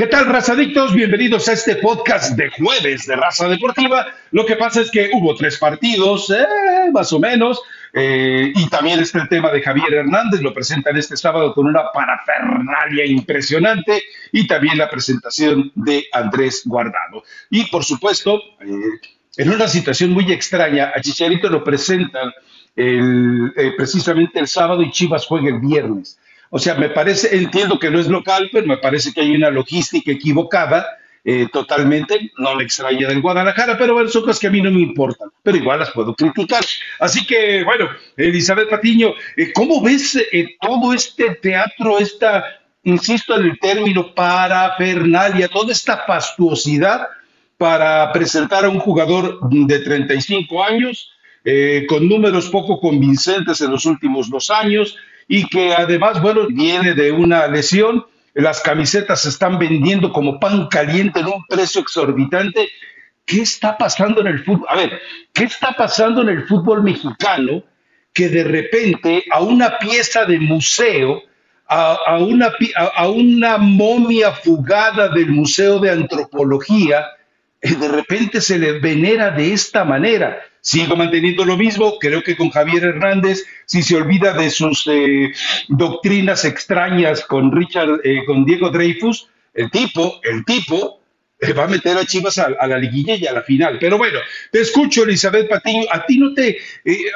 ¿Qué tal, razadictos? Bienvenidos a este podcast de jueves de Raza Deportiva. Lo que pasa es que hubo tres partidos, eh, más o menos, eh, y también está el tema de Javier Hernández, lo presentan este sábado con una parafernalia impresionante, y también la presentación de Andrés Guardado. Y por supuesto, eh, en una situación muy extraña, a Chicharito lo presentan precisamente el sábado y Chivas juega el viernes. O sea, me parece, entiendo que no es local, pero me parece que hay una logística equivocada eh, totalmente, no me extraña del Guadalajara, pero bueno, son cosas que a mí no me importan, pero igual las puedo criticar. Así que, bueno, Elizabeth Patiño, eh, ¿cómo ves eh, todo este teatro, esta, insisto en el término, parafernalia, toda esta fastuosidad para presentar a un jugador de 35 años, con números poco convincentes en los últimos dos años, y que además, bueno, viene de una lesión. Las camisetas se están vendiendo como pan caliente en un precio exorbitante. ¿Qué está pasando en el fútbol? A ver, ¿qué está pasando en el fútbol mexicano que de repente a una pieza de museo, a, una, a, una momia fugada del Museo de Antropología, eh, de repente se le venera de esta manera? Sigo manteniendo lo mismo, creo que con Javier Hernández, si se olvida de sus eh, doctrinas extrañas con Richard, eh, con Diego Dreyfus, el tipo, el tipo eh, va a meter a Chivas a, la liguilla y a la final. Pero bueno, te escucho, Elizabeth Patiño. A ti no te.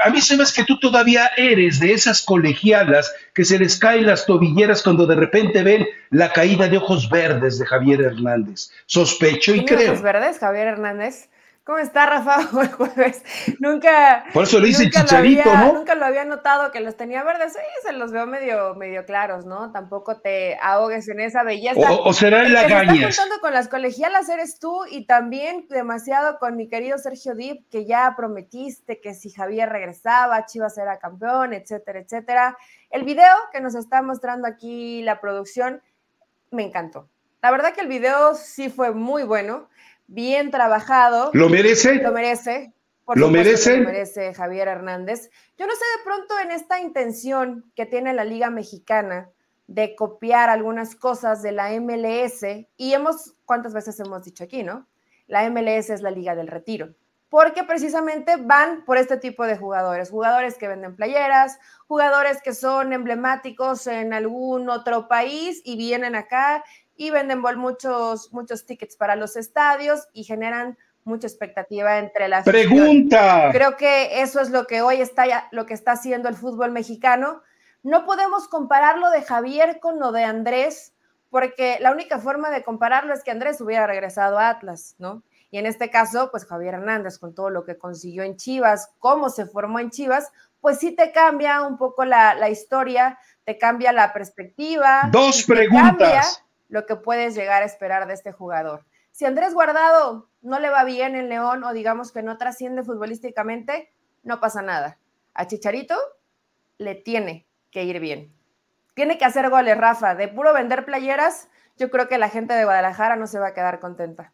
a mí se me que tú todavía eres de esas colegialas que se les caen las tobilleras cuando de repente ven la caída de ojos verdes de Javier Hernández. Sospecho y creo. ¿Ojos verdes, Javier Hernández? ¿Cómo está, Rafa? Hoy jueves. Nunca. Por eso le dice chicharito, ¿no? Nunca lo había notado que los tenía verdes. Sí, se los veo medio, medio claros, ¿no? Tampoco te ahogues en esa belleza. O, será en la gaña. está contando con las colegialas eres tú y también demasiado con mi querido Sergio Dip, que ya prometiste que si Javier regresaba, Chivas era campeón, etcétera, etcétera. El video que nos está mostrando aquí la producción me encantó. La verdad que el video sí fue muy bueno bien trabajado. ¿Lo merece? Lo merece. ¿Lo merece? Lo merece Javier Hernández. Yo no sé de pronto en esta intención que tiene la Liga Mexicana de copiar algunas cosas de la MLS, y hemos, ¿cuántas veces hemos dicho aquí, no? La MLS es la Liga del Retiro, porque precisamente van por este tipo de jugadores, jugadores que venden playeras, jugadores que son emblemáticos en algún otro país y vienen acá y venden muchos, muchos tickets para los estadios y generan mucha expectativa entre las pregunta. Creo que eso es lo que hoy está lo que está haciendo el fútbol mexicano. No podemos compararlo de Javier con lo de Andrés porque la única forma de compararlo es que Andrés hubiera regresado a Atlas no y en este caso pues Javier Hernández con todo lo que consiguió en Chivas cómo se formó en Chivas pues sí te cambia un poco la, la historia te cambia la perspectiva dos preguntas lo que puedes llegar a esperar de este jugador. Si Andrés Guardado no le va bien en León o digamos que no trasciende futbolísticamente, no pasa nada. A Chicharito le tiene que ir bien. Tiene que hacer goles, Rafa. De puro vender playeras, yo creo que la gente de Guadalajara no se va a quedar contenta.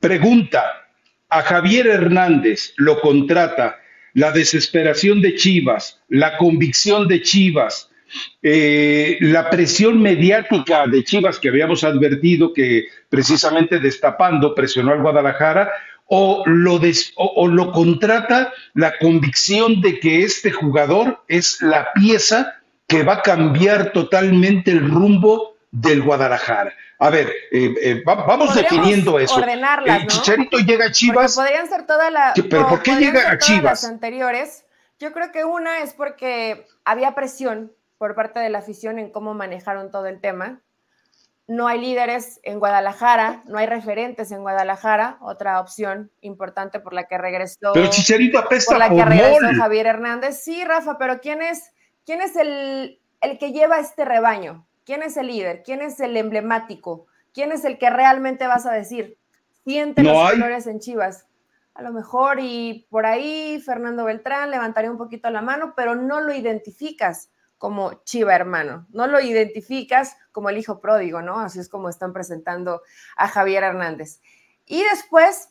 Pregunta, a Javier Hernández lo contrata la desesperación de Chivas, la convicción de Chivas, eh, la presión mediática de Chivas que habíamos advertido que precisamente destapando presionó al Guadalajara, o lo, o, lo contrata la convicción de que este jugador es la pieza que va a cambiar totalmente el rumbo del Guadalajara. A ver, eh, eh, vamos definiendo eso. El Chicharito llega a Chivas. podrían ser todas las. ¿Pero por qué llega a Chivas? anteriores. Yo creo que una es porque había presión por parte de la afición en cómo manejaron todo el tema. No hay líderes en Guadalajara, no hay referentes en Guadalajara, otra opción importante por la que regresó. Pero Chicharito apesta por la que regresó Javier Hernández. Sí, Rafa, pero ¿quién es, quién es el, el que lleva este rebaño? ¿Quién es el líder? ¿Quién es el emblemático? ¿Quién es el que realmente vas a decir? Siente los colores en Chivas. A lo mejor y por ahí Fernando Beltrán levantaría un poquito la mano, pero no lo identificas como Chiva hermano, no lo identificas como el hijo pródigo, ¿no? Así es como están presentando a Javier Hernández. Y después,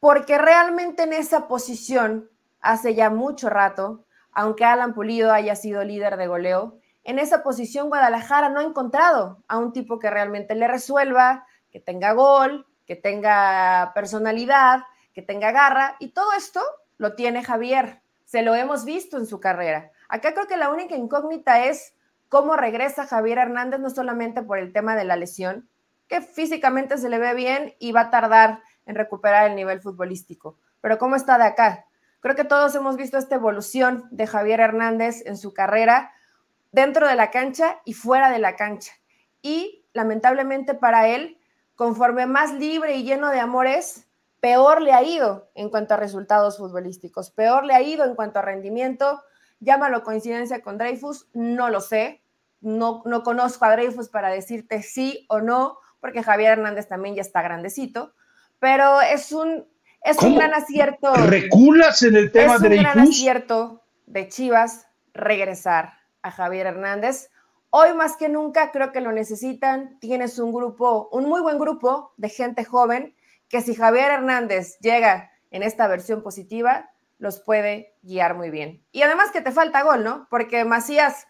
porque realmente en esa posición, hace ya mucho rato, aunque Alan Pulido haya sido líder de goleo, en esa posición Guadalajara no ha encontrado a un tipo que realmente le resuelva, que tenga gol, que tenga personalidad, que tenga garra, y todo esto lo tiene Javier. Se lo hemos visto en su carrera. Acá creo que la única incógnita es cómo regresa Javier Hernández, no solamente por el tema de la lesión, que físicamente se le ve bien y va a tardar en recuperar el nivel futbolístico, pero cómo está de acá. Creo que todos hemos visto esta evolución de Javier Hernández en su carrera dentro de la cancha y fuera de la cancha. Y lamentablemente para él, conforme más libre y lleno de amores, peor le ha ido en cuanto a resultados futbolísticos, peor le ha ido en cuanto a rendimiento. Llámalo coincidencia con Dreyfus, no lo sé, no, no conozco a Dreyfus para decirte sí o no, porque Javier Hernández también ya está grandecito, pero es un, es un gran acierto. ¿Reculas en el tema de Dreyfus? Es un gran acierto de Chivas regresar a Javier Hernández. Hoy más que nunca creo que lo necesitan. Tienes un grupo, un muy buen grupo de gente joven que si Javier Hernández llega en esta versión positiva, los puede guiar muy bien. Y además que te falta gol, ¿no? Porque Macías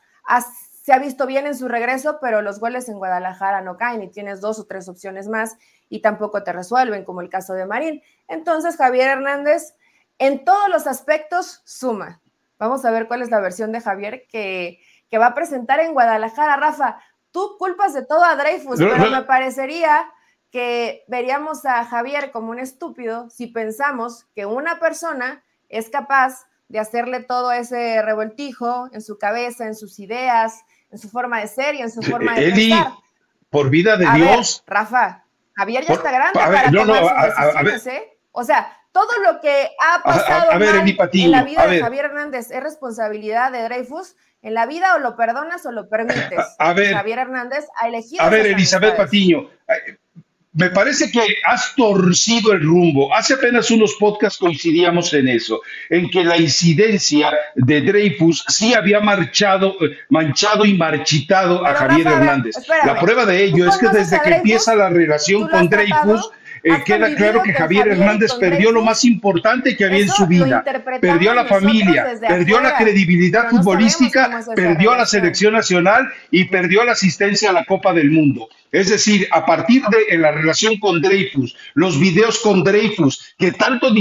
se ha visto bien en su regreso, pero los goles en Guadalajara no caen y tienes dos o tres opciones más y tampoco te resuelven, como el caso de Marín. Entonces, Javier Hernández, en todos los aspectos, suma. Vamos a ver cuál es la versión de Javier que, que va a presentar en Guadalajara. Rafa, tú culpas de todo a Dreyfus, pero me parecería que veríamos a Javier como un estúpido si pensamos que una persona es capaz de hacerle todo ese revoltijo en su cabeza, en sus ideas, en su forma de ser y en su forma de Eli, por vida de Dios. Rafa, Javier ya está grande para tomar sus ¿eh? O sea, todo lo que ha pasado en la vida de Javier Hernández es responsabilidad de Dreyfus. En la vida o lo perdonas o lo permites. Javier Hernández ha elegido. A ver, Elizabeth Patiño, me parece que has torcido el rumbo. Hace apenas unos podcasts coincidíamos en eso, en que la incidencia de Dreyfus sí había marchado, manchado y marchitado a Javier Hernández. La prueba de ello es que desde que empieza la relación con Dreyfus, eh, queda claro que Javier Hernández perdió lo más importante que había en su vida. Perdió a la familia, perdió la credibilidad futbolística, perdió a la selección nacional y perdió la asistencia a la Copa del Mundo. Es decir, a partir de la relación con Dreyfus, los videos con Dreyfus que tanto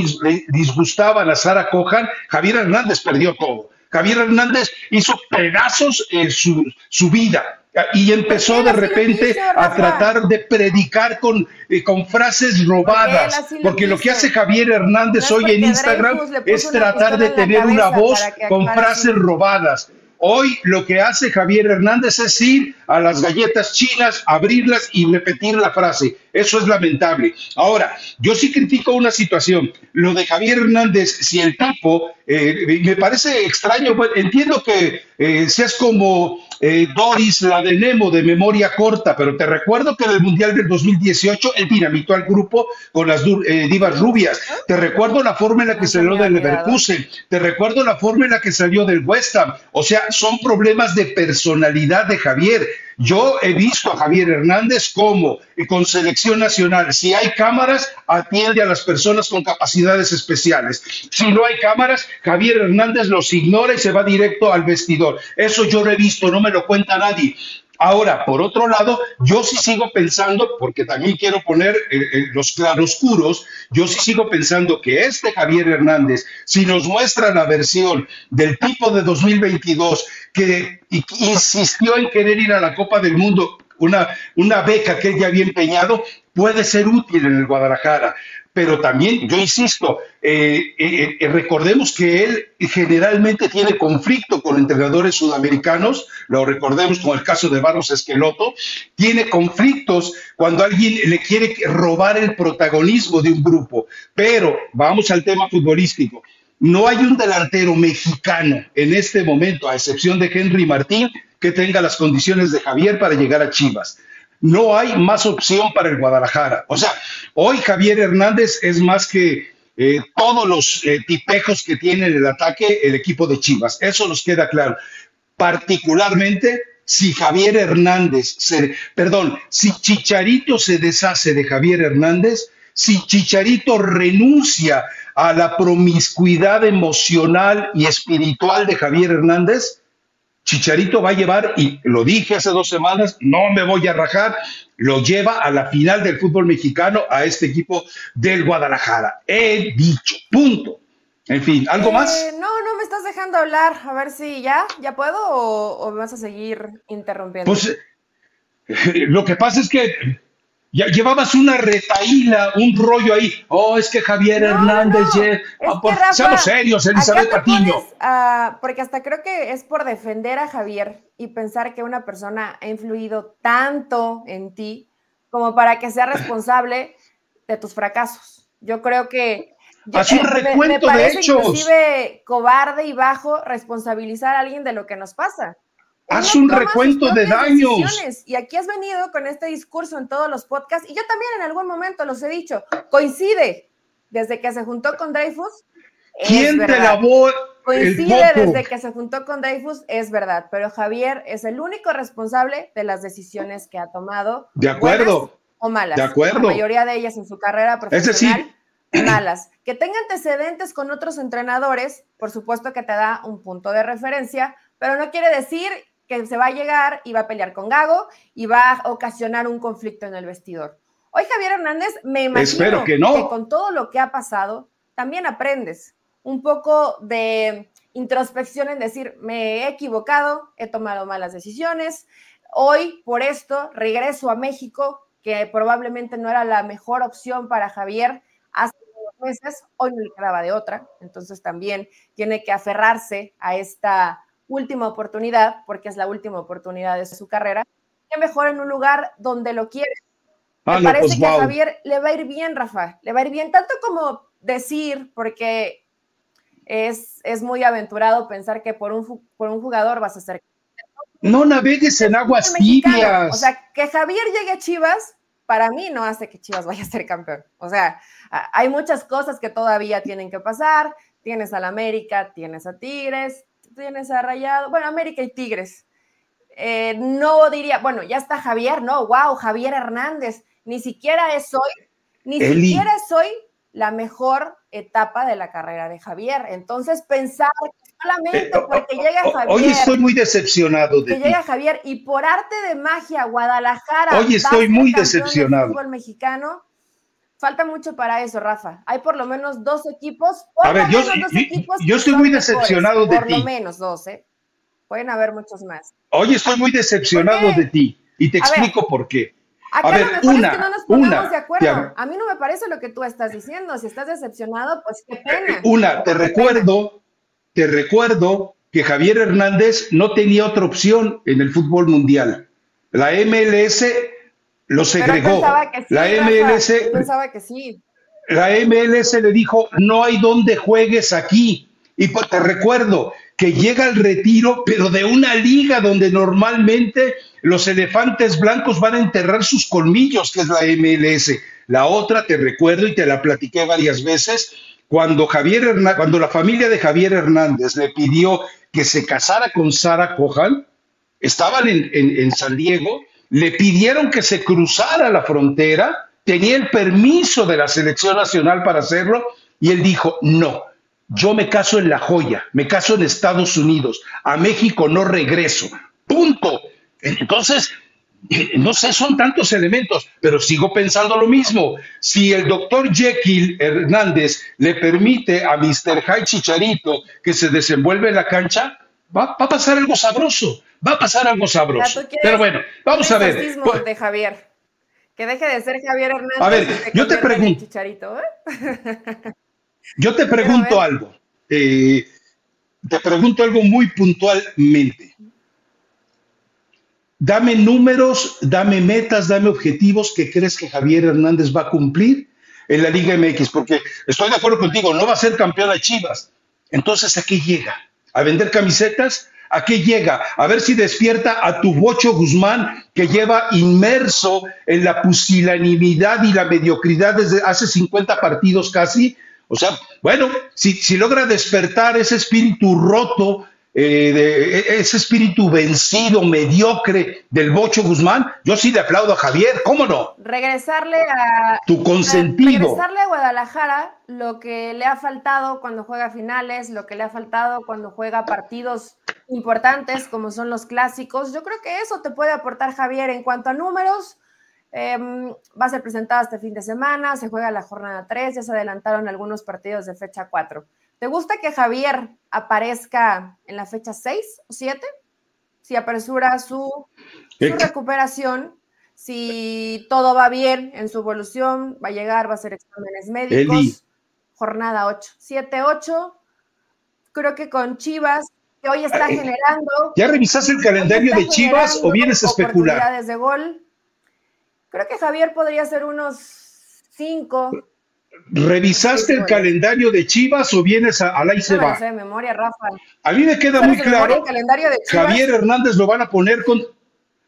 disgustaban a Sara Cojan, Javier Hernández perdió todo. Javier Hernández hizo pedazos en su, su vida y empezó de repente a tratar de predicar con, eh, con frases robadas, porque lo que hace Javier Hernández hoy en Instagram es tratar de tener una voz con frases robadas. Hoy lo que hace Javier Hernández es ir a las galletas chinas, abrirlas y repetir la frase. Eso es lamentable. Ahora, yo sí critico una situación. Lo de Javier Hernández, si el tipo, eh, me parece extraño, pues, entiendo que eh, seas como eh, Doris, la de Nemo, de memoria corta, pero te recuerdo que en el Mundial del 2018 él dinamitó al grupo con las divas rubias. Te recuerdo la forma en la que salió del Leverkusen. Te recuerdo la forma en la que salió del West Ham. O sea, son problemas de personalidad de Javier. Yo he visto a Javier Hernández como con selección nacional, si hay cámaras, atiende a las personas con capacidades especiales. Si no hay cámaras, Javier Hernández los ignora y se va directo al vestidor. Eso yo lo he visto, no me lo cuenta nadie. Ahora, por otro lado, yo sí sigo pensando, porque también quiero poner eh, eh, los claroscuros, yo sí sigo pensando que este Javier Hernández, si nos muestra la versión del tipo de 2022 que insistió en querer ir a la Copa del Mundo, una, una beca que él ya había empeñado, puede ser útil en el Guadalajara pero también, yo insisto, eh, eh, eh, recordemos que él generalmente tiene conflicto con entrenadores sudamericanos, lo recordemos con el caso de Barros Esqueloto, tiene conflictos cuando alguien le quiere robar el protagonismo de un grupo, pero vamos al tema futbolístico. No hay un delantero mexicano en este momento, a excepción de Henry Martín, que tenga las condiciones de Javier para llegar a Chivas no hay más opción para el Guadalajara. O sea, hoy Javier Hernández es más que eh, todos los eh, tipejos que tiene en el ataque el equipo de Chivas. Eso nos queda claro. Particularmente si Javier Hernández, se, perdón, si Chicharito se deshace de Javier Hernández, si Chicharito renuncia a la promiscuidad emocional y espiritual de Javier Hernández, Chicharito va a llevar, y lo dije hace dos semanas, no me voy a rajar, lo lleva a la final del fútbol mexicano a este equipo del Guadalajara. He dicho, punto. En fin, ¿algo Eh, más? no, no me estás dejando hablar. A ver si ya, ya puedo o, o me vas a seguir interrumpiendo. Pues eh, lo que pasa es que ya llevabas una retaíla, un rollo ahí. Oh, es que Javier No, Hernández, no, es Ah, que, Rafa, seamos serios, Elizabeth Patiño. pones a- porque hasta creo que es por defender a Javier y pensar que una persona ha influido tanto en ti como para que sea responsable de tus fracasos. Yo creo que yo- Haz un eh, me- me, recuento de parece hechos. inclusive cobarde y bajo responsabilizar a alguien de lo que nos pasa. Haz un recuento de daños. decisiones. Y aquí has venido con este discurso en todos los podcasts, y yo también en algún momento los he dicho, coincide desde que se juntó con Dreyfus. ¿Quién te lavó Coincide desde que se juntó con Dreyfus, es verdad, pero Javier es el único responsable de las decisiones que ha tomado. De acuerdo. O malas. De acuerdo. La mayoría de ellas en su carrera Es decir, profesional, malas. Que tenga antecedentes con otros entrenadores, por supuesto que te da un punto de referencia, pero no quiere decir que se va a llegar y va a pelear con Gago y va a ocasionar un conflicto en el vestidor. Hoy Javier Hernández, me imagino Espero que no. con todo lo que ha pasado, también aprendes un poco de introspección en decir, me he equivocado, he tomado malas decisiones, hoy por esto regreso a México, que probablemente no era la mejor opción para Javier hace unos meses, hoy no le quedaba de otra, entonces también tiene que aferrarse a esta última oportunidad, porque es la última oportunidad de su carrera, que mejor en un lugar donde lo quiere. Ah, Me no, parece pues, que a. Javier le va a ir bien, Rafa, le va a ir bien, tanto como decir, porque es, es muy aventurado pensar que por un, por un jugador vas a ser No navegues en aguas tibias. O sea, que Javier llegue a Chivas, para mí no hace que Chivas vaya a ser campeón. O sea, hay muchas cosas que todavía tienen que pasar. Tienes al América, tienes a Tigres, tienes a Rayado, bueno, América y Tigres. Eh, no diría, bueno, ya está Javier, no, wow, Javier Hernández, ni siquiera es hoy, ni Eli. siquiera es hoy la mejor etapa de la carrera de Javier. Entonces, pensar que solamente porque llega Javier Hoy estoy muy decepcionado de que ti. llega Javier y por arte de magia Guadalajara Hoy estoy muy campeón del decepcionado. fútbol mexicano falta mucho para eso Rafa hay por lo menos dos equipos por A ver, lo yo- menos dos yo- equipos yo que estoy muy mejores, decepcionado de por ti. lo menos dos ¿eh? pueden haber muchos más Hoy estoy muy decepcionado ¿Por de ti. Y te A ver. explico por qué. Acá A ver, lo mejor una, es que no nos pongamos una, de acuerdo. A mí no me parece lo que tú estás diciendo. Si estás decepcionado, pues qué pena. Una, te pena. recuerdo, te recuerdo que Javier Hernández no tenía otra opción en el fútbol mundial. La MLS lo segregó. pensaba que sí, La MLS, pensaba que sí. la MLS le dijo, no hay donde juegues aquí. Y pues te recuerdo que llega el retiro, pero de una liga donde normalmente los elefantes blancos van a enterrar sus colmillos, que es la MLS. La otra, te recuerdo y te la platiqué varias veces, cuando, Javier cuando la familia de Javier Hernández le pidió que se casara con Sara Cojan, estaban en, en- en San Diego, le pidieron que se cruzara la frontera, tenía el permiso de la selección nacional para hacerlo, y él dijo, no, yo me caso en La Joya, me caso en Estados Unidos, a México no regreso, punto. Entonces, no sé, son tantos elementos, pero sigo pensando lo mismo. Si el doctor Jekyll Hernández le permite a Mr. Hyde Chicharito que se desenvuelve en la cancha, va, va a pasar algo sabroso, va a pasar algo sabroso. Pero bueno, vamos a ver. Pues, de Javier. Que deje de ser Javier Hernández. A ver, yo te pregunto. Chicharito, ¿eh? Yo te pregunto algo. eh, te pregunto algo muy puntualmente. Dame números, dame metas, dame objetivos que crees que Javier Hernández va a cumplir en la Liga MX, porque estoy de acuerdo contigo, no va a ser campeón a Chivas. Entonces, ¿a qué llega? ¿A vender camisetas? ¿A qué llega? A ver si despierta a tu Bocho Guzmán, que lleva inmerso en la pusilanimidad y la mediocridad desde hace 50 partidos casi. O sea, bueno, si, si logra despertar ese espíritu roto, eh, de- e- ese espíritu vencido, mediocre del Bocho Guzmán, yo sí le aplaudo a Javier, ¿cómo no? Regresarle a, Tu consentido. regresarle a Guadalajara lo que le ha faltado cuando juega finales, lo que le ha faltado cuando juega partidos importantes como son los clásicos. Yo creo que eso te puede aportar Javier en cuanto a números. Em, va a ser presentada este fin de semana, se juega la jornada 3, ya se adelantaron algunos partidos de fecha 4. ¿Te gusta que Javier aparezca en la fecha 6 o 7? Si apresura su, recuperación, si todo va bien en su evolución, va a llegar, va a hacer exámenes médicos. Jornada 8, 7, 8. Creo que con Chivas, que hoy está generando. ¿Ya revisaste el calendario de Chivas o vienes a especular? de gol Creo que Javier podría ser unos cinco. ¿Revisaste el calendario de Chivas o vienes a, a la no va? de memoria, Rafa. A mí me queda muy claro. Javier Hernández lo van a poner con.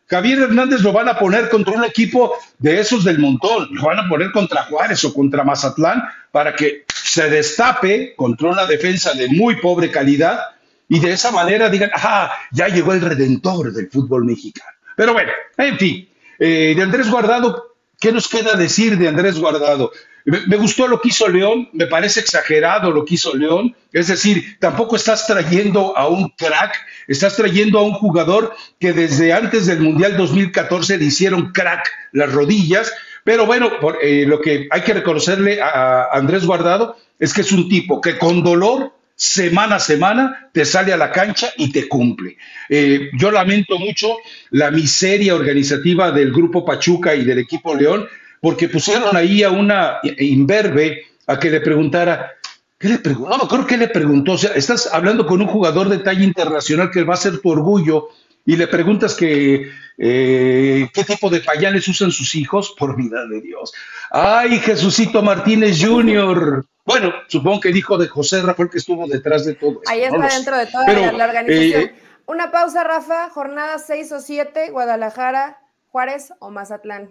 Javier Hernández lo van a poner contra un equipo de esos del montón, lo van a poner contra Juárez o contra Mazatlán para que se destape contra una defensa de muy pobre calidad y de esa manera digan, ah, ya llegó el redentor del fútbol mexicano. Pero bueno, en fin, eh, de Andrés Guardado, ¿qué nos queda decir de Andrés Guardado? Me, gustó lo que hizo León, me parece exagerado lo que hizo León, es decir, tampoco estás trayendo a un crack, estás trayendo a un jugador que desde antes del Mundial 2014 le hicieron crack las rodillas, pero bueno, eh, lo que hay que reconocerle a Andrés Guardado es que es un tipo que con dolor semana a semana te sale a la cancha y te cumple. Eh, yo lamento mucho la miseria organizativa del grupo Pachuca y del equipo León, porque pusieron ahí a una imberbe a que le preguntara, ¿qué le preguntó? No, creo que le preguntó, o sea, estás hablando con un jugador de talla internacional que va a ser tu orgullo y le preguntas que eh, qué tipo de pañales usan sus hijos, por vida de Dios. Ay, Jesucito Martínez Jr., bueno, supongo que el hijo de José Rafael que estuvo detrás de todo eso. Ahí está dentro de toda la, organización. Eh, Una pausa, Rafa. Jornada 6 o 7, Guadalajara, Juárez o Mazatlán.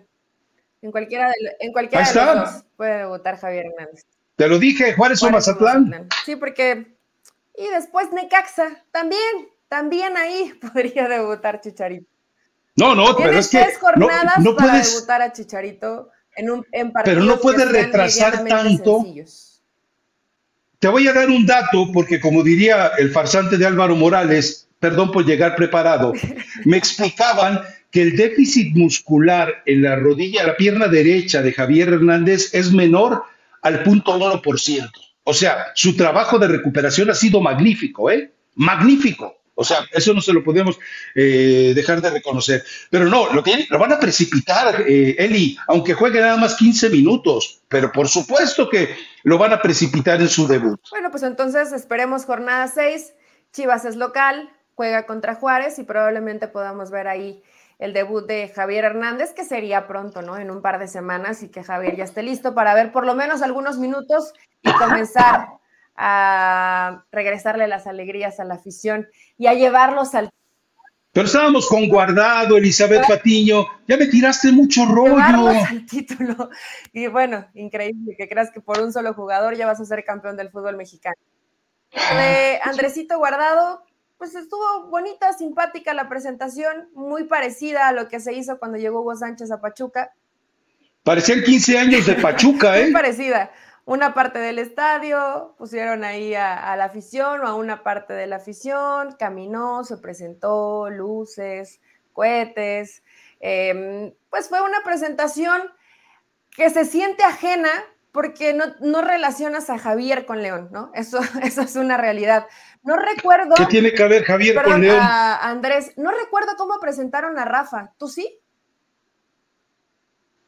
En cualquiera de, en cualquiera de los dos puede debutar Javier Hernández. Te lo dije, Juárez, o, Mazatlán. Sí, porque. Y después Necaxa, también, también ahí podría debutar Chicharito. No, no, pero es que. tres jornadas no, para debutar a Chicharito en un en Pero no puede retrasar tanto. Sencillos te voy a dar un dato, porque como diría el farsante de Álvaro Morales, perdón por llegar preparado, me explicaban que el déficit muscular en la rodilla, la pierna derecha de Javier Hernández es menor al punto 1%. O sea, su trabajo de recuperación ha sido magnífico, ¿eh? Magnífico. O sea, eso no se lo podemos eh, dejar de reconocer. Pero no, lo, lo van a precipitar, eh, Eli, aunque juegue nada más 15 minutos. Pero por supuesto que lo van a precipitar en su debut. Bueno, pues entonces esperemos jornada 6. Chivas es local, juega contra Juárez y probablemente podamos ver ahí el debut de Javier Hernández, que sería pronto, ¿no? En un par de semanas y que Javier ya esté listo para ver por lo menos algunos minutos y comenzar a regresarle las alegrías a la afición y a llevarlos al pero estábamos con guardado, Elizabeth Patiño. Ya me tiraste mucho rollo. al título. Y bueno, increíble que creas que por un solo jugador ya vas a ser campeón del fútbol mexicano. De Andresito Guardado, pues estuvo bonita, simpática la presentación, muy parecida a lo que se hizo cuando llegó Hugo Sánchez a Pachuca. Parecían 15 años de Pachuca, ¿eh? muy parecida una parte del estadio, pusieron ahí a, la afición o a una parte de la afición, caminó, se presentó, luces, cohetes. Em, pues fue una presentación que se siente ajena porque no, relacionas a Javier con León, ¿no? Eso, eso es una realidad. No recuerdo. ¿Qué tiene que ver Javier con León? Andrés, no recuerdo cómo presentaron a Rafa. ¿Tú sí?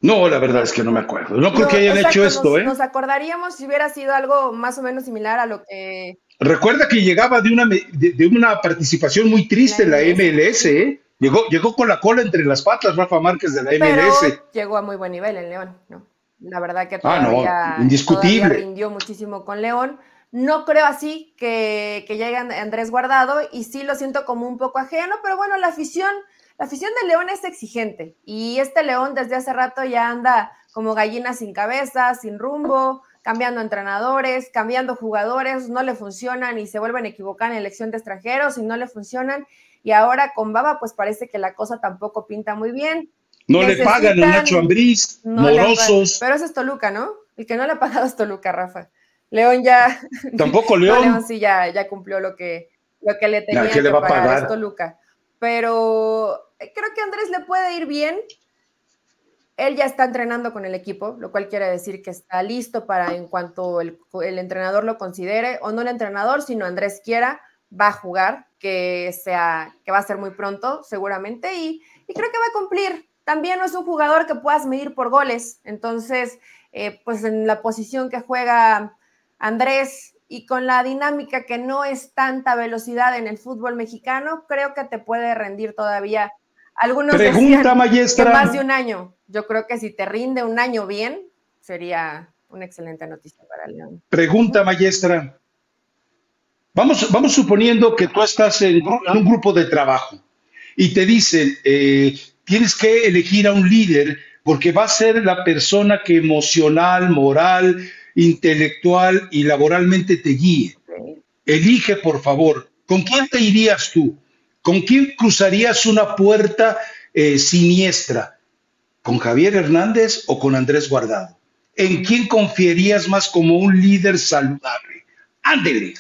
No, la verdad es que no me acuerdo. No creo que hayan hecho esto, ¿eh? Nos acordaríamos si hubiera sido algo más o menos similar a lo que. Recuerda que llegaba de una, de, una participación muy triste en la MLS, ¿eh? Llegó, llegó con la cola entre las patas Rafa Márquez de la MLS. llegó a muy buen nivel en León, ¿no? La verdad que todavía, ah, no, indiscutible. rindió muchísimo con León. No creo así que, que llegue Andrés Guardado y sí lo siento como un poco ajeno, pero bueno, la afición la afición de León es exigente y este León desde hace rato ya anda como gallina sin cabeza, sin rumbo, cambiando entrenadores, cambiando jugadores, no le funcionan y se vuelven a equivocar en elección de extranjeros y no le funcionan. Y ahora con Baba, pues parece que la cosa tampoco pinta muy bien. No le pagan a Nacho Ambriz, morosos. Pero ese es Toluca, ¿no? El que no le ha pagado es Toluca, Rafa. León ya. Tampoco León. León sí ya, ya cumplió lo que, lo que le tenía que pagar, a esto, Luca. Pero eh, creo que Andrés le puede ir bien. Él ya está entrenando con el equipo, lo cual quiere decir que está listo para en cuanto el, entrenador lo considere, o no el entrenador, sino Andrés quiera, va a jugar, que, sea, que va a ser muy pronto seguramente, y, creo que va a cumplir. También no es un jugador que puedas medir por goles, entonces, eh, pues en la posición que juega Andrés, y con la dinámica que no es tanta velocidad en el fútbol mexicano, creo que te puede rendir todavía algunos Pregunta, maestra. más de un año. Yo creo que si te rinde un año bien, sería una excelente noticia para León. Pregunta, maestra. Vamos, vamos suponiendo que tú estás en, un grupo de trabajo y te dicen, eh, tienes que elegir a un líder porque va a ser la persona que emocional, moral, intelectual y laboralmente te guíe. Elige, por favor, ¿con quién te irías tú? ¿Con quién cruzarías una puerta eh, siniestra? ¿Con Javier Hernández o con Andrés Guardado? ¿En quién confiarías más como un líder saludable? Ándele.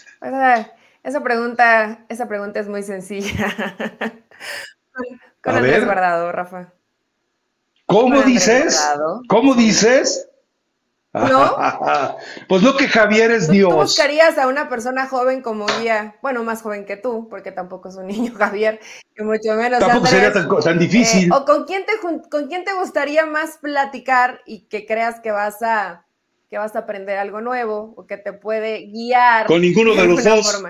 Esa pregunta, esa pregunta es muy sencilla. con, Andrés Guardado, Rafa. ¿Cómo dices? ¿Cómo dices? ¿No? pues lo que Javier es Dios. Tú buscarías a una persona joven como guía, bueno, más joven que tú, porque tampoco es un niño Javier, y mucho menos. Tampoco sería tan, difícil. Eh, ¿O con quién, te, con quién te gustaría más platicar y que creas que vas a que vas a aprender algo nuevo o que te puede guiar? Con ninguno de, los dos.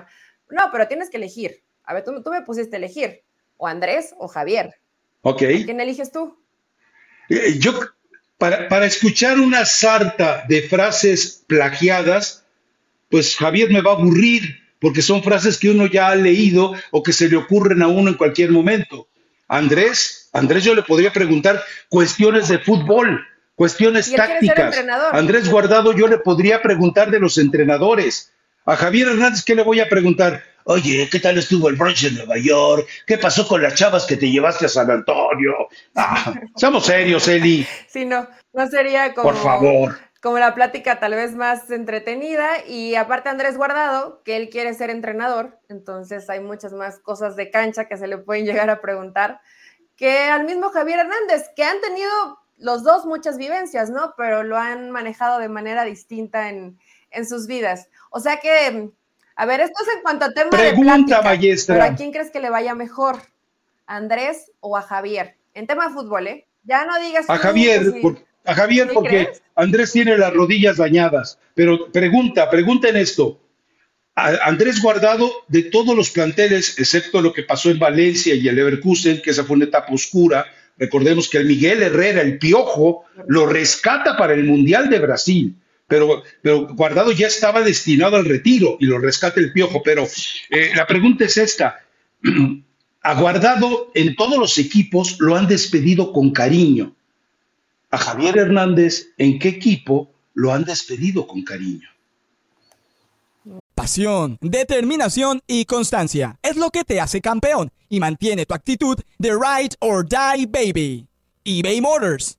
No, pero tienes que elegir. A ver, tú, tú me pusiste a elegir, o Andrés o Javier. Ok. ¿Quién eliges tú? Eh, yo para, escuchar una sarta de frases plagiadas, pues Javier me va a aburrir, porque son frases que uno ya ha leído o que se le ocurren a uno en cualquier momento. Andrés, Andrés yo le podría preguntar cuestiones de fútbol, cuestiones tácticas. Andrés Guardado yo le podría preguntar de los entrenadores. A Javier Hernández, ¿qué le voy a preguntar? Oye, ¿qué tal estuvo el brunch en Nueva York? ¿Qué pasó con las chavas que te llevaste a San Antonio? Ah, seamos serios, Eli. Sí, no, no sería como, Por favor. como la plática tal vez más entretenida. Y aparte Andrés Guardado, que él quiere ser entrenador, entonces hay muchas más cosas de cancha que se le pueden llegar a preguntar que al mismo Javier Hernández, que han tenido los dos muchas vivencias, ¿no? Pero lo han manejado de manera distinta en, en sus vidas. O sea que a ver, esto es en cuanto a tema Pregunta, de Pero ¿a quién crees que le vaya mejor? ¿A Andrés o a Javier? En tema de fútbol, ¿eh? Ya no digas. A Javier, a Javier porque Andrés tiene las rodillas dañadas. Pero pregunta, pregunta en esto. Andrés Guardado, de todos los planteles, excepto lo que pasó en Valencia y el Leverkusen, que esa fue una etapa oscura, recordemos que el Miguel Herrera, el Piojo, lo rescata para el Mundial de Brasil pero, pero Guardado ya estaba destinado al retiro y lo rescata el piojo. Pero eh, la pregunta es esta. A Guardado en todos los equipos lo han despedido con cariño. A Javier Hernández, ¿en qué equipo lo han despedido con cariño? Pasión, determinación y constancia es lo que te hace campeón y mantiene tu actitud de ride or die baby. eBay Motors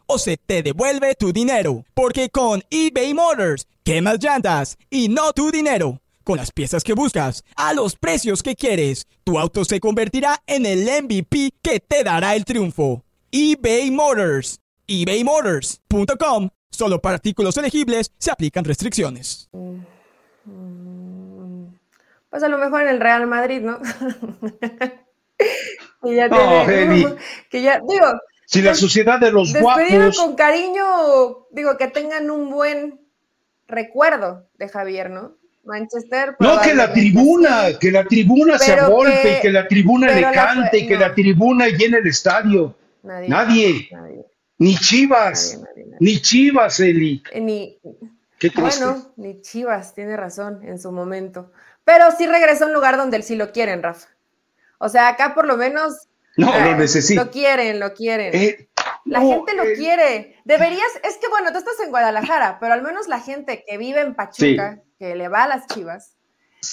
o se te devuelve tu dinero. Porque con eBay Motors, quemas llantas y no tu dinero. Con las piezas que buscas, a los precios que quieres, tu auto se convertirá en el MVP que te dará el triunfo. eBay Motors. ebaymotors.com. Solo para artículos elegibles se aplican restricciones. Pues a lo mejor en el Real Madrid, ¿no? y ya tiene, que ya, digo, si la sociedad de los guapos. con cariño, digo, que tengan un buen recuerdo de Javier, ¿no? Manchester. No, que la tribuna, que la tribuna se agolpe, y que la tribuna le cante, y que la tribuna llene el estadio. Nadie. Ni Chivas. ni Chivas, Eli. Eh, ni, Qué bueno, ni Chivas, tiene razón en su momento. Pero sí regresó a un lugar donde él sí lo quieren, Rafa. O sea, acá por lo menos no, lo eh, necesito. Lo quieren, lo quieren. Eh, la gente lo quiere. Deberías, es que bueno, tú estás en Guadalajara, pero al menos la gente que vive en Pachuca, que le va a las chivas,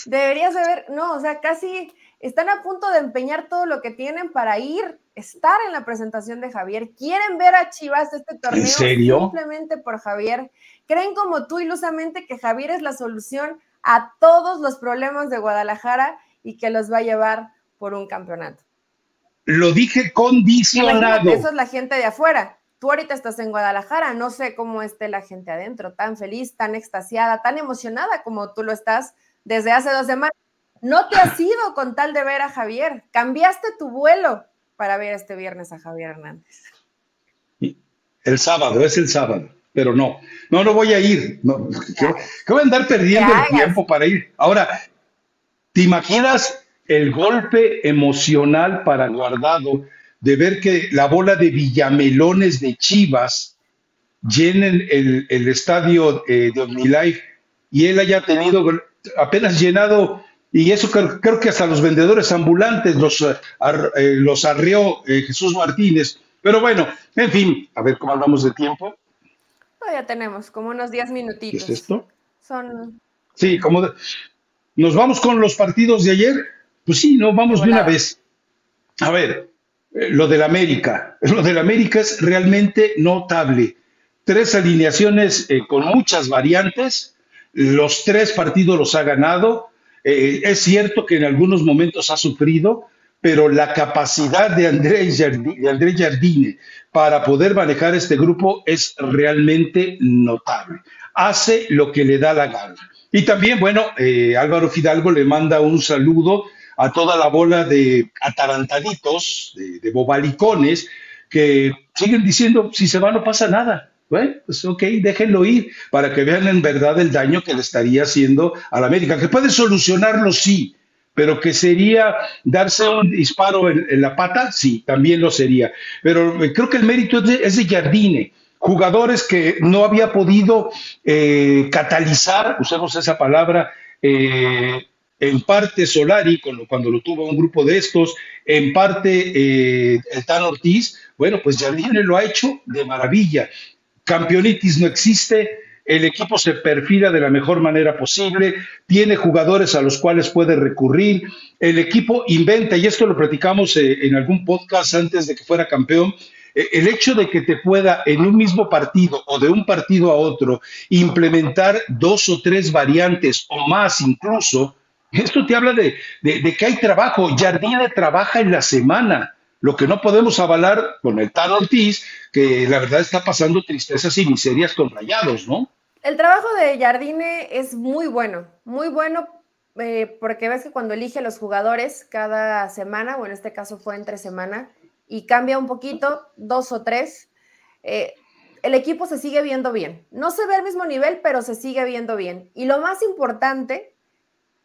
deberías de ver, no, o sea, casi están a punto de empeñar todo lo que tienen para ir, estar en la presentación de Javier. Quieren ver a Chivas este torneo simplemente por Javier. Creen como tú ilusamente que Javier es la solución a todos los problemas de Guadalajara y que los va a llevar por un campeonato. Lo dije condicionado. Eso es la gente de afuera. Tú ahorita estás en Guadalajara, no sé cómo esté la gente adentro, tan feliz, tan extasiada, tan emocionada como tú lo estás desde hace dos semanas. No te has ido con tal de ver a Javier. Cambiaste tu vuelo para ver este viernes a Javier Hernández. El sábado, es el sábado, pero no. No, no voy a ir. No, que, voy a andar perdiendo el tiempo para ir. Ahora, ¿te imaginas el golpe emocional para Guardado de ver que la bola de Villamelones de Chivas llenen el, estadio eh, de OmniLife y él haya tenido apenas llenado y eso creo, que hasta los vendedores ambulantes los, eh, eh, los arreó eh, Jesús Martínez. Pero bueno, en fin, a ver cómo hablamos de tiempo. Todavía tenemos como unos 10 minutitos. ¿Qué es esto? Son... Sí, como... ¿Nos vamos con los partidos de ayer? Pues sí, no, vamos de una vez. A ver, lo del América. Lo del América es realmente notable. Tres alineaciones con muchas variantes. Los tres partidos los ha ganado eh, es cierto que en algunos momentos ha sufrido, pero la capacidad de André Jardine, para poder manejar este grupo es realmente notable. Hace lo que le da la gana. Y también, bueno, eh, Álvaro Fidalgo le manda un saludo a toda la bola de atarantaditos, de, de bobalicones, que siguen diciendo, si se va no pasa nada. Bueno, pues ok, déjenlo ir para que vean en verdad el daño que le estaría haciendo a la América, que puede solucionarlo, sí, pero que sería darse un disparo en, la pata, sí, también lo sería. Pero eh, creo que el mérito es de, Jardine, jugadores que no había podido eh, catalizar, usemos esa palabra, eh, en parte Solari, cuando lo tuvo un grupo de estos, en parte el Tan Ortiz, bueno, pues Jardine lo ha hecho de maravilla. Campeonitis no existe, el equipo se perfila de la mejor manera posible, tiene jugadores a los cuales puede recurrir, el equipo inventa, y esto lo platicamos eh, en algún podcast antes de que fuera campeón, eh, el hecho de que te pueda en un mismo partido o de un partido a otro implementar dos o tres variantes o más incluso, esto te habla de, que hay trabajo, Jardine trabaja en la semana, lo que no podemos avalar con el Tan Ortiz, que la verdad está pasando tristezas y miserias con rayados, ¿no? El trabajo de Jardine es muy bueno, muy bueno, eh, porque ves que cuando elige a los jugadores cada semana, o en este caso fue entre semana, y cambia un poquito, dos o tres, eh, el equipo se sigue viendo bien. No se ve al mismo nivel, pero se sigue viendo bien. Y lo más importante,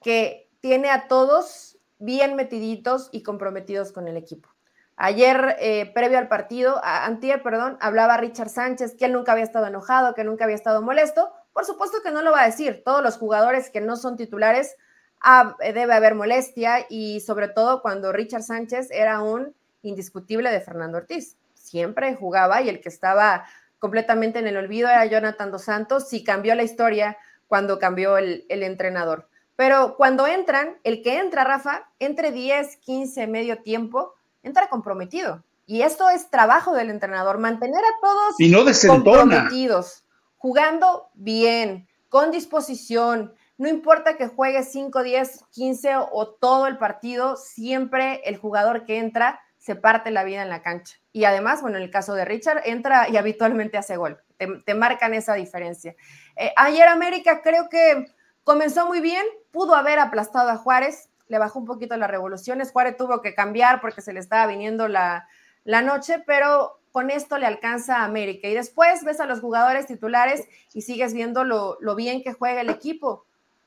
que tiene a todos bien metiditos y comprometidos con el equipo. Ayer, eh, previo al partido, antier, perdón, hablaba Richard Sánchez que él nunca había estado enojado, que nunca había estado molesto. Por supuesto que no lo va a decir. Todos los jugadores que no son titulares ah, debe haber molestia y sobre todo cuando Richard Sánchez era un indiscutible de Fernando Ortiz. Siempre jugaba y el que estaba completamente en el olvido era Jonathan Dos Santos. Sí cambió la historia cuando cambió el entrenador. Pero cuando entran, el que entra, Rafa, entre 10, 15, medio tiempo, entra comprometido. Y esto es trabajo del entrenador, mantener a todos y no comprometidos, jugando bien, con disposición. No importa que juegue 5, 10, 15 o todo el partido, siempre el jugador que entra se parte la vida en la cancha. Y además, bueno, en el caso de Richard, entra y habitualmente hace gol. Te, marcan esa diferencia. Eh, ayer América creo que comenzó muy bien, pudo haber aplastado a Juárez, le bajó un poquito las revoluciones. Juárez tuvo que cambiar porque se le estaba viniendo la, noche, pero con esto le alcanza a América. Y después ves a los jugadores titulares y sigues viendo lo, bien que juega el equipo.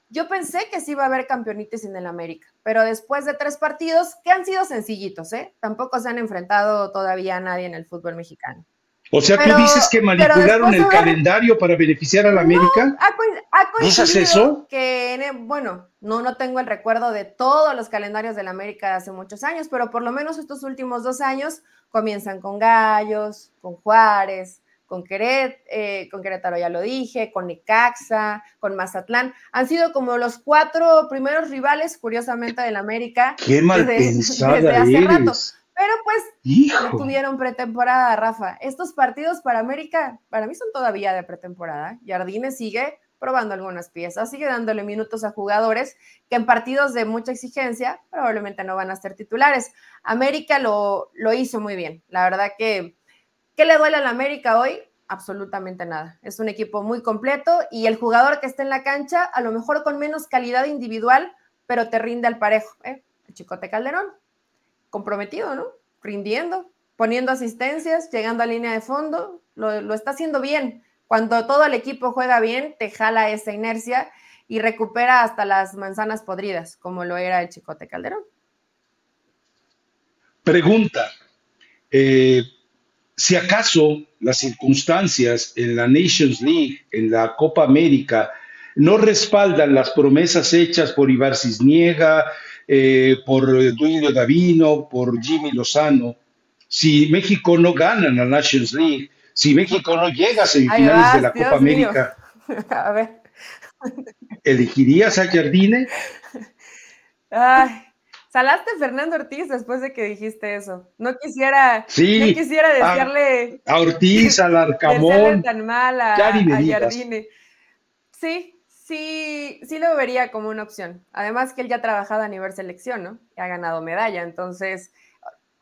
Yo pensé que sí iba a haber campeonitis en el América, pero después de tres partidos que han sido sencillitos, ¿eh? Tampoco se han enfrentado todavía a nadie en el fútbol mexicano. O sea, tú dices que manipularon el calendario para beneficiar a la América. Ha, ¿Dices eso? Que, bueno, no, no tengo el recuerdo de todos los calendarios de la América de hace muchos años, pero por lo menos estos últimos dos años comienzan con Gallos, con Juárez, con, Queret, eh, con Querétaro ya lo dije, con Necaxa, con Mazatlán. Han sido como los cuatro primeros rivales, curiosamente, del América. Qué mal desde, hace rato. Pero pues no tuvieron pretemporada, Rafa. Estos partidos para América, para mí son todavía de pretemporada. Jardine sigue probando algunas piezas, sigue dándole minutos a jugadores que en partidos de mucha exigencia probablemente no van a ser titulares. América lo, lo hizo muy bien. La verdad que, ¿qué le duele a la América hoy? Absolutamente nada. Es un equipo muy completo y el jugador que está en la cancha, a lo mejor con menos calidad individual, pero te rinde al parejo. ¿eh? El Chicote Calderón, comprometido, ¿no? Rindiendo, poniendo asistencias, llegando a línea de fondo, lo, está haciendo bien. Cuando todo el equipo juega bien, te jala esa inercia y recupera hasta las manzanas podridas, como lo era el Chicote Calderón. Pregunta, eh, si acaso las circunstancias en la Nations League, en la Copa América, no respaldan las promesas hechas por Ibar Cisniega, eh, por Duilio Davino, por Jimmy Lozano. Si México no gana en la Nations League, si México no llega a semifinales de la Copa América, a ver. ¿elegirías a Jardine? Ay, salaste a Fernando Ortiz después de que dijiste eso. No quisiera, sí, no quisiera decirle a, Ortiz, al Arcamón, tan mal a, a Jardine. Sí, sí, sí lo vería como una opción. Además que él ya ha trabajado a nivel selección, ¿no? Y ha ganado medalla, entonces,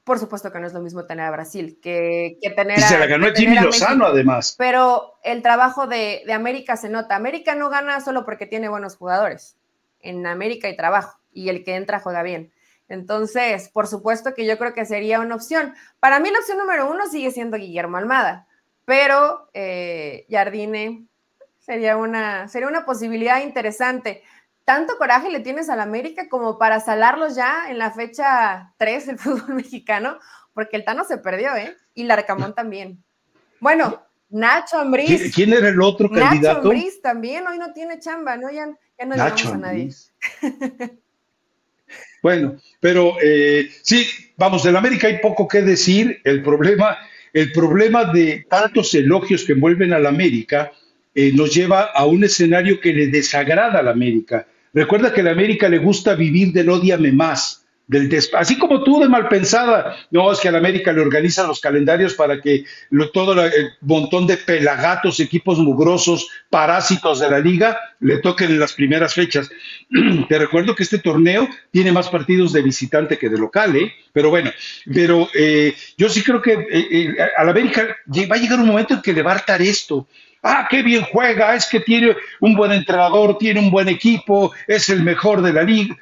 por supuesto que no es lo mismo tener a Brasil que, tener a... Y se la ganó Jimmy Lozano, además. Pero el trabajo de, de América se nota. América no gana solo porque tiene buenos jugadores. En América hay trabajo y el que entra juega bien. Entonces, por supuesto que yo creo que sería una opción. Para mí la opción número uno sigue siendo Guillermo Almada, pero eh, Jardine Sería una, sería una posibilidad interesante. ¿Tanto coraje le tienes al América como para salarlos ya en la fecha 3 del fútbol mexicano? Porque el Tano se perdió, ¿eh? Y Larcamón también. Bueno, Nacho Ambriz. ¿Quién era el otro candidato? Nacho Ambriz también, hoy no tiene chamba, ¿no? Ya, no Nacho a nadie. bueno, pero eh, sí, vamos, del América hay poco que decir. El problema, el problema de tantos elogios que envuelven al América eh, nos lleva a un escenario que le desagrada a la América. Recuerda que a la América le gusta vivir del odiame más, del así como tú de mal pensada, no, es que a la América le organizan los calendarios para que todo el montón de pelagatos, equipos mugrosos, parásitos de la liga, le toquen en las primeras fechas. Te recuerdo que este torneo tiene más partidos de visitante que de local, ¿eh? Pero bueno, pero eh, yo sí creo que eh, a la América va a llegar un momento en que le va a hartar esto ah, qué bien juega, es que tiene un buen entrenador, tiene un buen equipo, es el mejor de la liga.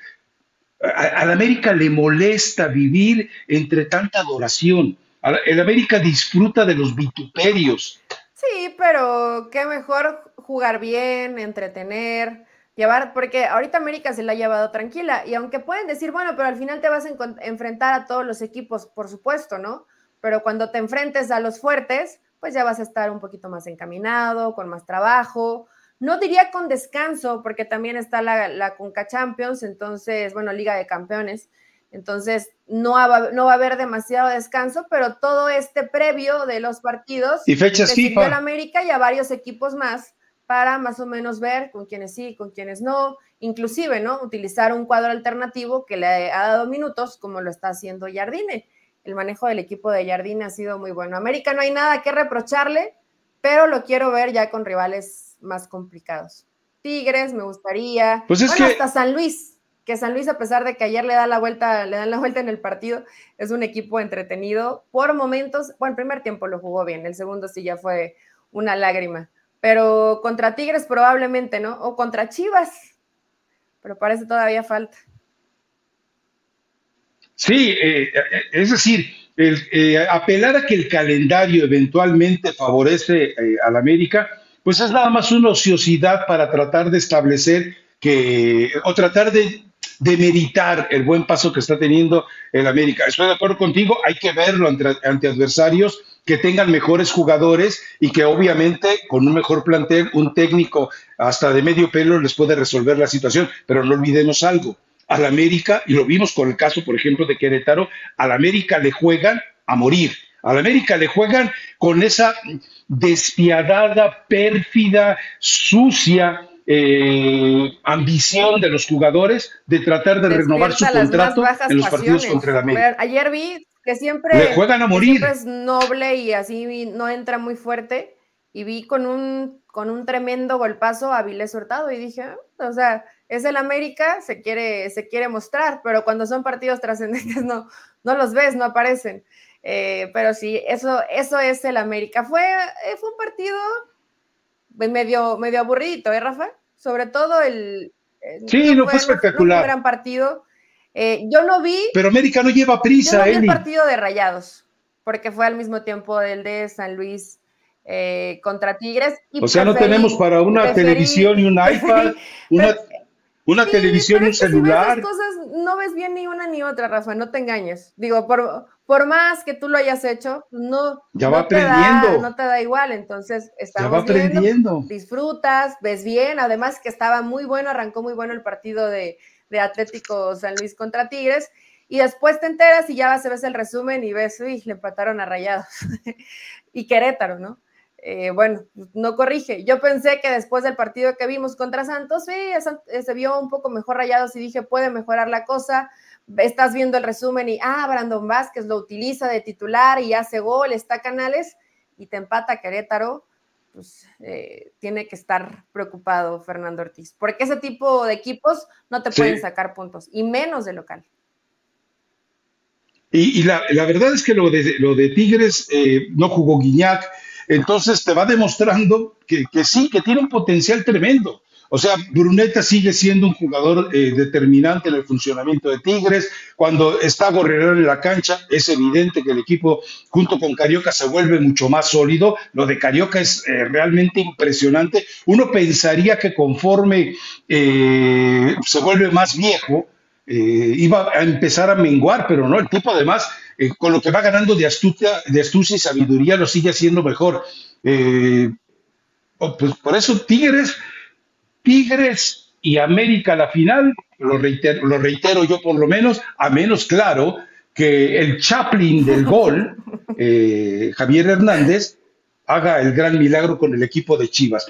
A, la América le molesta vivir entre tanta adoración. El América disfruta de los vituperios. Sí, pero qué mejor jugar bien, entretener, llevar, porque ahorita América se la ha llevado tranquila y aunque pueden decir, bueno, pero al final te vas a enfrentar a todos los equipos, por supuesto, ¿no? Pero cuando te enfrentes a los fuertes, pues ya vas a estar un poquito más encaminado, con más trabajo. No diría con descanso, porque también está la, la Conca Champions, entonces, bueno, Liga de Campeones. Entonces, no va, no va a haber demasiado descanso, pero todo este previo de los partidos y fechas FIFA. a América y a varios equipos más para más o menos ver con quiénes sí, con quiénes no, inclusive, ¿no? Utilizar un cuadro alternativo que le ha dado minutos, como lo está haciendo Jardine el manejo del equipo de Jardín ha sido muy bueno. América no hay nada que reprocharle, pero lo quiero ver ya con rivales más complicados. Tigres, me gustaría. Pues bueno, hasta San Luis, que San Luis, a pesar de que ayer le da la vuelta, le dan la vuelta en el partido, es un equipo entretenido. Por momentos, bueno, el primer tiempo lo jugó bien, el segundo sí ya fue una lágrima. Pero contra Tigres probablemente, ¿no? O contra Chivas. Pero parece todavía falta. Sí, eh, eh, es decir, eh, apelar a que el calendario eventualmente favorece a la América, pues es nada más una ociosidad para tratar de establecer que, o tratar de, de meditar el buen paso que está teniendo el América. Estoy de acuerdo contigo, hay que verlo ante, ante adversarios que tengan mejores jugadores y que obviamente con un mejor plantel, un técnico hasta de medio pelo les puede resolver la situación. Pero no olvidemos algo, al América, y lo vimos con el caso, por ejemplo, de Querétaro, al América le juegan a morir. Al América le juegan con esa despiadada, pérfida, sucia eh, ambición de los jugadores de tratar de renovar su contrato en los partidos contra el América. Ayer vi que siempre, le juegan a morir. es noble y así no entra muy fuerte. Y vi con un, con un tremendo golpazo a Vilés Hurtado y dije, ah, o sea, es el América, se quiere, se quiere mostrar, pero cuando son partidos trascendentes no, no los ves, no aparecen. Eh, pero sí, eso, eso es el América. Fue, eh, fue un partido medio, medio aburrido, ¿eh, Rafa? Sobre todo el... Eh, sí, no, fue, espectacular. un gran partido. yo no vi... Pero América no lleva prisa, yo no vi el partido de Rayados, porque fue al mismo tiempo del de San Luis contra Tigres. o sea, no tenemos para una televisión y un iPad, una, una televisión y un celular. cosas no ves bien ni una ni otra, Rafa, no te engañes. Digo, por, por más que tú lo hayas hecho, no, ya va te aprendiendo. Da, no te da igual. Entonces, estamos ya va aprendiendo, disfrutas, ves bien. Además, que estaba muy bueno, arrancó muy bueno el partido de, de Atlético San Luis contra Tigres. Y después te enteras y ya vas a ver el resumen y ves, uy, le empataron a Rayados. y Querétaro, ¿no? Eh, bueno, no corrige. Yo pensé que después del partido que vimos contra Santos, sí, se vio un poco mejor rayados y dije, puede mejorar la cosa. Estás viendo el resumen y, ah, Brandon Vázquez lo utiliza de titular y hace gol, está Canales y te empata Querétaro. Pues eh, tiene que estar preocupado Fernando Ortiz, porque ese tipo de equipos no te pueden sacar puntos, y menos de local. Y, la, verdad es que lo de, lo de Tigres eh, no jugó Guiñac, entonces te va demostrando que, sí, que tiene un potencial tremendo. O sea, Bruneta sigue siendo un jugador eh, determinante en el funcionamiento de Tigres. Cuando está Gorrerón en la cancha, es evidente que el equipo junto con Carioca se vuelve mucho más sólido. Lo de Carioca es eh, realmente impresionante. Uno pensaría que conforme eh, se vuelve más viejo, iba a empezar a menguar, pero no, el tipo además eh, con lo que va ganando de astucia, de astucia y sabiduría, lo sigue haciendo mejor. Eh, oh, pues por eso Tigres, Tigres y América la final, lo reitero, lo reitero yo por lo menos, a menos claro que el Chaplin del gol, eh, Javier Hernández, haga el gran milagro con el equipo de Chivas.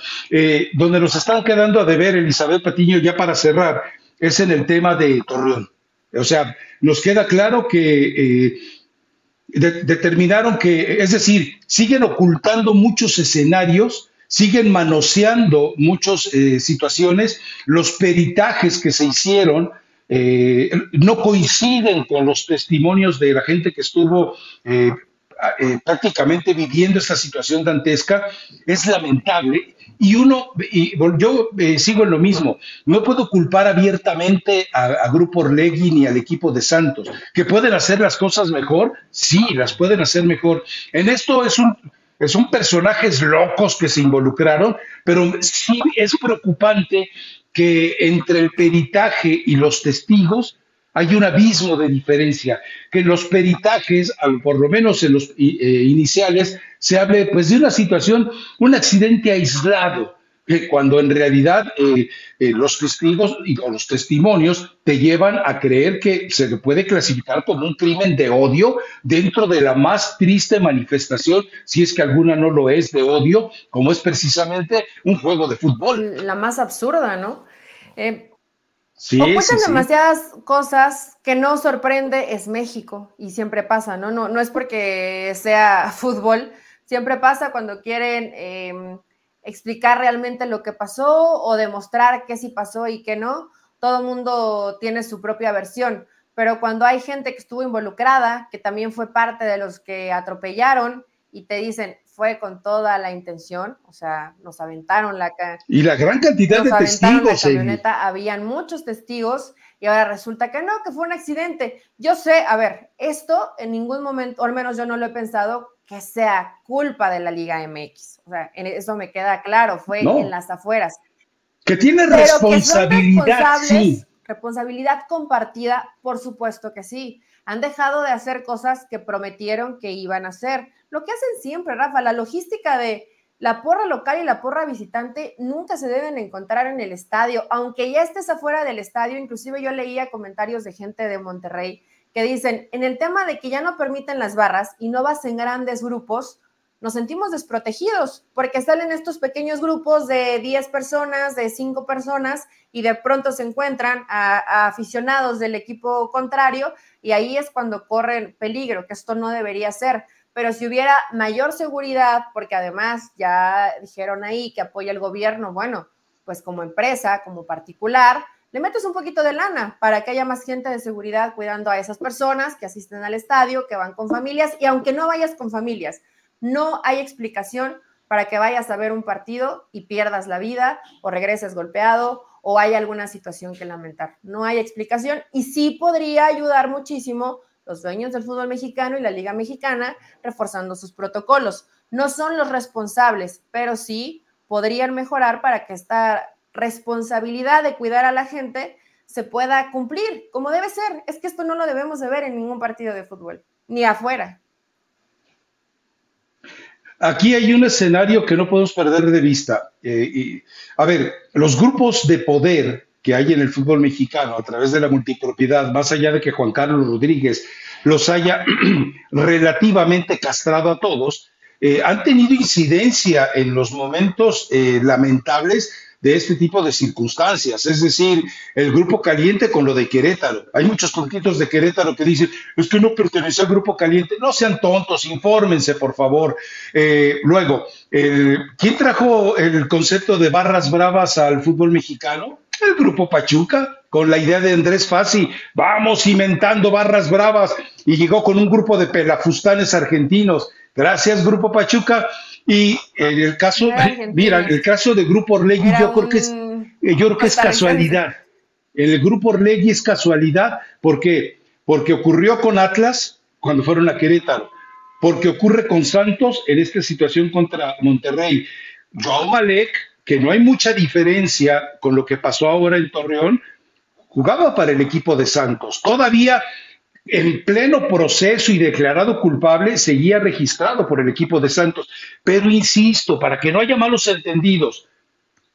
donde nos están quedando a deber, Elizabeth Patiño, ya para cerrar, es en el tema de Torreón. O sea, nos queda claro que eh, determinaron que, es decir, siguen ocultando muchos escenarios, siguen manoseando muchas eh, situaciones, los peritajes que se hicieron eh, no coinciden con los testimonios de la gente que estuvo prácticamente viviendo esta situación dantesca, es lamentable. Y uno, yo eh, sigo en lo mismo, no puedo culpar abiertamente a, Grupo Orlegui ni al equipo de Santos, que pueden hacer las cosas mejor, sí, las pueden hacer mejor. En esto es un, son personajes locos que se involucraron, pero sí es preocupante que entre el peritaje y los testigos hay un abismo de diferencia, que en los peritajes, por lo menos en los eh, iniciales, se hable pues de una situación, un accidente aislado, que cuando en realidad eh, eh, los testigos y, o los testimonios te llevan a creer que se puede clasificar como un crimen de odio dentro de la más triste manifestación, si es que alguna no lo es, de odio, como es precisamente un juego de fútbol. La más absurda, ¿no? Sí, Ocultan demasiadas cosas que no sorprende es México y siempre pasa, ¿no? No, no es porque sea fútbol, siempre pasa cuando quieren em, explicar realmente lo que pasó o demostrar qué sí pasó y qué no. Todo mundo tiene su propia versión, pero cuando hay gente que estuvo involucrada, que también fue parte de los que atropellaron y te dicen, fue con toda la intención, o sea, nos aventaron la y la gran cantidad de testigos. La camioneta, habían muchos testigos y ahora resulta que no, que fue un accidente. Yo sé, a ver, esto en ningún momento, o al menos yo no lo he pensado, que sea culpa de la Liga MX. O sea, en eso me queda claro, fue en las afueras. Que tiene responsabilidad, sí. Responsabilidad compartida, por supuesto que sí. Han dejado de hacer cosas que prometieron que iban a hacer lo que hacen siempre, Rafa, la logística de la porra local y la porra visitante nunca se deben encontrar en el estadio, aunque ya estés afuera del estadio, inclusive yo leía comentarios de gente de Monterrey que dicen, en el tema de que ya no permiten las barras y no vas en grandes grupos, nos sentimos desprotegidos porque salen estos pequeños grupos de 10 personas, de 5 personas y de pronto se encuentran a, aficionados del equipo contrario y ahí es cuando corren peligro, que esto no debería ser. Pero si hubiera mayor seguridad, porque además ya dijeron ahí que apoya el gobierno, bueno, pues como empresa, como particular, le metes un poquito de lana para que haya más gente de seguridad cuidando a esas personas que asisten al estadio, que van con familias y aunque no vayas con familias, no hay explicación para que vayas a ver un partido y pierdas la vida o regreses golpeado o hay alguna situación que lamentar. No hay explicación y sí podría ayudar muchísimo los dueños del fútbol mexicano y la Liga Mexicana reforzando sus protocolos. No son los responsables, pero sí podrían mejorar para que esta responsabilidad de cuidar a la gente se pueda cumplir como debe ser. Es que esto no lo debemos de ver en ningún partido de fútbol, ni afuera. Aquí hay un escenario que no podemos perder de vista. Eh, a ver, los grupos de poder que hay en el fútbol mexicano a través de la multipropiedad, más allá de que Juan Carlos Rodríguez los haya relativamente castrado a todos, eh, han tenido incidencia en los momentos eh, lamentables de este tipo de circunstancias. Es decir, el grupo caliente con lo de Querétaro. Hay muchos puntitos de Querétaro que dicen, es que no pertenece al grupo caliente. No sean tontos, infórmense, por favor. Eh, luego, ¿quién trajo el concepto de barras bravas al fútbol mexicano? El grupo Pachuca, con la idea de Andrés Fassi, vamos inventando barras bravas, y llegó con un grupo de pelafustanes argentinos. Gracias, Grupo Pachuca. Y en el caso, mira, el caso de Grupo Orlegui, yo creo que es, eh, yo creo que es casualidad. En el Grupo Orlegui es casualidad, ¿por qué? Porque ocurrió con Atlas cuando fueron a Querétaro, porque ocurre con Santos en esta situación contra Monterrey. Joao Malek, que no hay mucha diferencia con lo que pasó ahora en Torreón, jugaba para el equipo de Santos. Todavía en pleno proceso y declarado culpable, seguía registrado por el equipo de Santos. Pero insisto, para que no haya malos entendidos,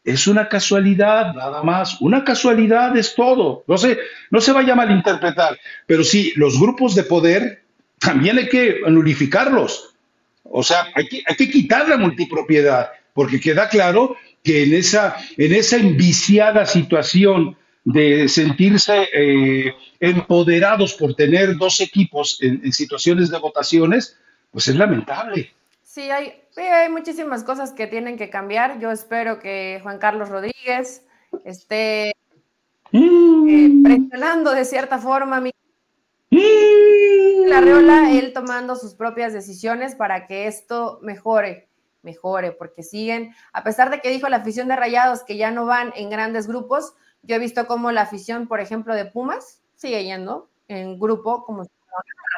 es una casualidad, nada más. Una casualidad es todo. No se, no se vaya a malinterpretar. Pero sí, los grupos de poder también hay que nulificarlos. O sea, hay que, hay que quitar la multipropiedad, porque queda claro que en esa, en esa enviciada situación de sentirse eh, empoderados por tener dos equipos en, situaciones de votaciones, pues es lamentable. Sí, hay, hay muchísimas cosas que tienen que cambiar. Yo espero que Juan Carlos Rodríguez esté mm. eh, presionando de cierta forma a mi mm. la Reola, él tomando sus propias decisiones para que esto mejore, mejore, porque siguen, a pesar de que dijo la afición de Rayados que ya no van en grandes grupos, yo he visto como la afición, por ejemplo, de Pumas sigue yendo en grupo como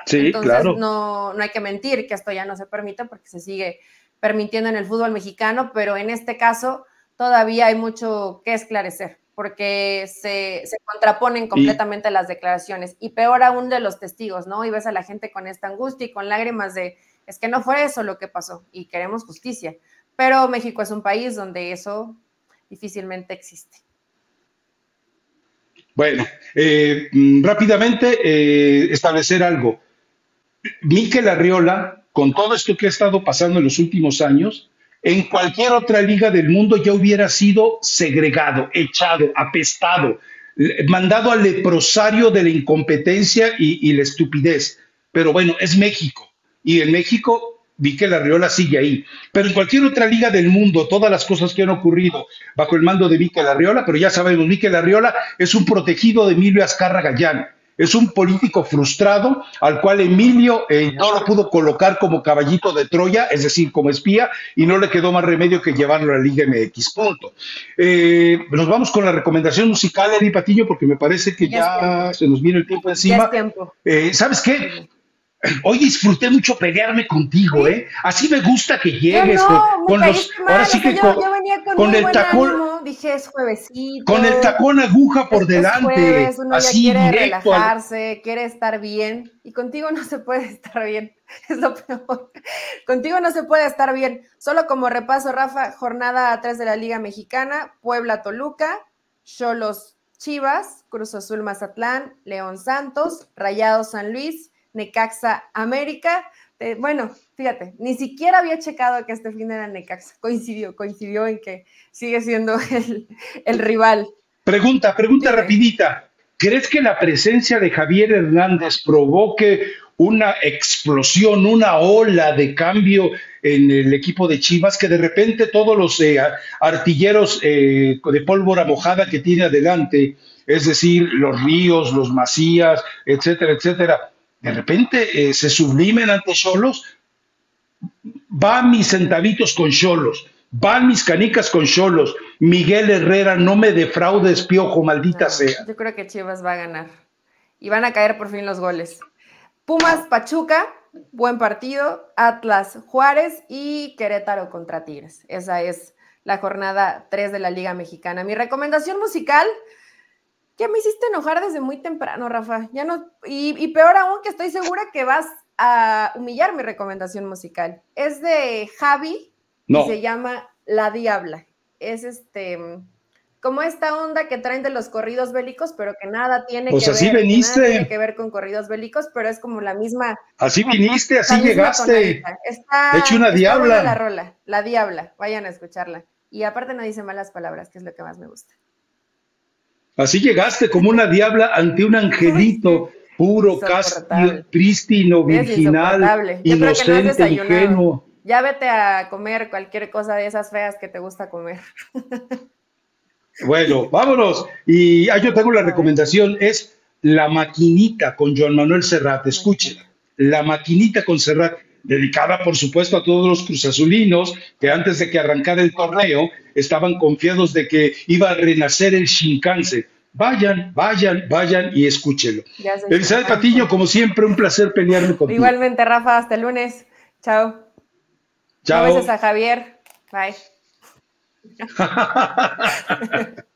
Sí, Entonces, claro. no, no hay que mentir que esto ya no se permite porque se sigue permitiendo en el fútbol mexicano, pero en este caso todavía hay mucho que esclarecer porque se, se contraponen completamente las declaraciones y peor aún de los testigos, ¿no? Y ves a la gente con esta angustia y con lágrimas de, es que no fue eso lo que pasó y queremos justicia, pero México es un país donde eso difícilmente existe. Bueno, eh, mm, rápidamente eh, establecer algo. Miquel Arriola, con todo esto que ha estado pasando en los últimos años, en cualquier otra liga del mundo ya hubiera sido segregado, echado, apestado, mandado al leprosario de la incompetencia y, y la estupidez. Pero bueno, es México. Y en México Miquel Arriola sigue ahí. Pero en cualquier otra liga del mundo, todas las cosas que han ocurrido bajo el mando de Miquel Arriola, pero ya sabemos, Miquel Arriola es un protegido de Emilio Azcarra Gallán. Es un político frustrado al cual Emilio eh, no lo pudo colocar como caballito de Troya, es decir, como espía, y no le quedó más remedio que llevarlo a la Liga MX. Punto. Eh, nos vamos con la recomendación musical, Eri Patiño, porque me parece que ya, se nos viene el tiempo encima. Eh, ¿Sabes qué? Hoy disfruté mucho pelearme contigo, ¿eh? Así me gusta que llegues con, los. ahora sí que con, el tacón. no, dije es juevesito. Con el tacón aguja por delante. Jueves, uno ya quiere relajarse, quiere estar bien. Y contigo no se puede estar bien. Es lo peor. Contigo no se puede estar bien. Solo como repaso, Rafa, jornada 3 de la Liga Mexicana, Puebla Toluca, Cholos Chivas, Cruz Azul Mazatlán, León Santos, Rayados San Luis, Necaxa América. Eh, bueno, fíjate, ni siquiera había checado que este fin era Necaxa. Coincidió, coincidió en que sigue siendo el, rival. Pregunta, pregunta rapidita. ¿Crees que la presencia de Javier Hernández provoque una explosión, una ola de cambio en el equipo de Chivas, que de repente todos los eh, artilleros eh, de pólvora mojada que tiene adelante, es decir, los Ríos, los Macías, etcétera, etcétera, de repente eh, se sublimen ante Cholos, van mis centavitos con Cholos, van mis canicas con Cholos, Miguel Herrera, no me defraudes, piojo, maldita sea. Yo creo que Chivas va a ganar y van a caer por fin los goles. Pumas Pachuca, buen partido, Atlas Juárez y Querétaro contra Tigres. Esa es la jornada 3 de la Liga Mexicana. Mi recomendación musical, ya me hiciste enojar desde muy temprano, Rafa. Ya no, y, peor aún que estoy segura que vas a humillar mi recomendación musical. Es de Javi y se llama La Diabla. Es este como esta onda que traen de los corridos bélicos, pero que nada tiene, pues que, así ver, veniste. tiene que ver con corridos bélicos, pero es como la misma. Así viniste, así llegaste. Está, hecho una diabla. La rola, la diabla, vayan a escucharla. Y aparte no dice malas palabras, que es lo que más me gusta. Así llegaste como una diabla ante un angelito puro, castigo, prístino, virginal, inocente, ingenuo. Ya vete a comer cualquier cosa de esas feas que te gusta comer. Bueno, vámonos. Y ah, yo tengo la recomendación, es La Maquinita con Joan Manuel Serrat. Escúchela. La Maquinita con Serrat dedicada por supuesto a todos los cruzazulinos que antes de que arrancara el torneo estaban confiados de que iba a renacer el Shinkanse. Vayan, vayan, vayan y escúchelo. Elizabeth Patiño, como siempre, un placer pelearme contigo. Igualmente, Rafa, hasta el lunes. Chao. Chao. Gracias a Javier. Bye.